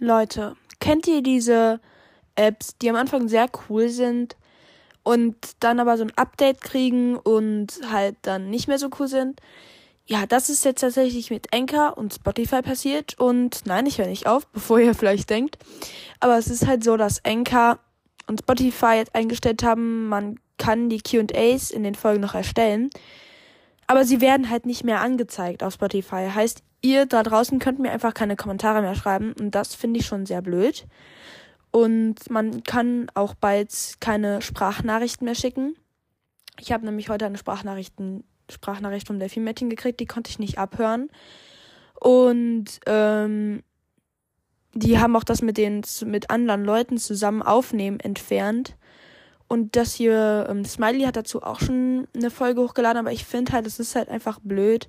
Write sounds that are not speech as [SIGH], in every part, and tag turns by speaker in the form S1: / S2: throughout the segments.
S1: Leute, kennt ihr diese Apps, die am Anfang sehr cool sind und dann aber so ein Update kriegen und halt dann nicht mehr so cool sind? Ja, das ist jetzt tatsächlich mit Anchor und Spotify passiert und nein, ich höre nicht auf, [LAUGHS] bevor ihr vielleicht denkt. Aber es ist halt so, dass Anchor und Spotify jetzt eingestellt haben, man kann die Q&As in den Folgen noch erstellen. Aber sie werden halt nicht mehr angezeigt auf Spotify. Heißt, ihr da draußen könnt mir einfach keine Kommentare mehr schreiben und das finde ich schon sehr blöd. Und man kann auch bald keine Sprachnachrichten mehr schicken. Ich habe nämlich heute eine Sprachnachrichten, Sprachnachricht vom Delfin-Mädchen gekriegt, die konnte ich nicht abhören. Und ähm, die haben auch das mit den mit anderen Leuten zusammen aufnehmen entfernt. Und das hier, ähm, Smiley hat dazu auch schon eine Folge hochgeladen, aber ich finde halt, es ist halt einfach blöd,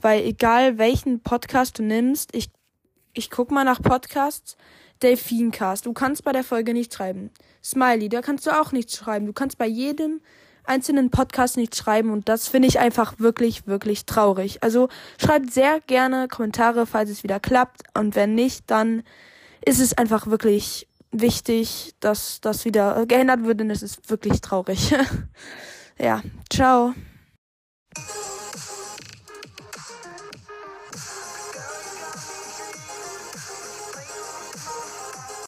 S1: weil egal welchen Podcast du nimmst, ich, ich guck mal nach Podcasts, Delfincast, du kannst bei der Folge nicht schreiben. Smiley, da kannst du auch nichts schreiben. Du kannst bei jedem einzelnen Podcast nichts schreiben und das finde ich einfach wirklich, wirklich traurig. Also schreibt sehr gerne Kommentare, falls es wieder klappt und wenn nicht, dann ist es einfach wirklich wichtig, dass das wieder geändert wird, denn es ist wirklich traurig. [LAUGHS] ja, ciao.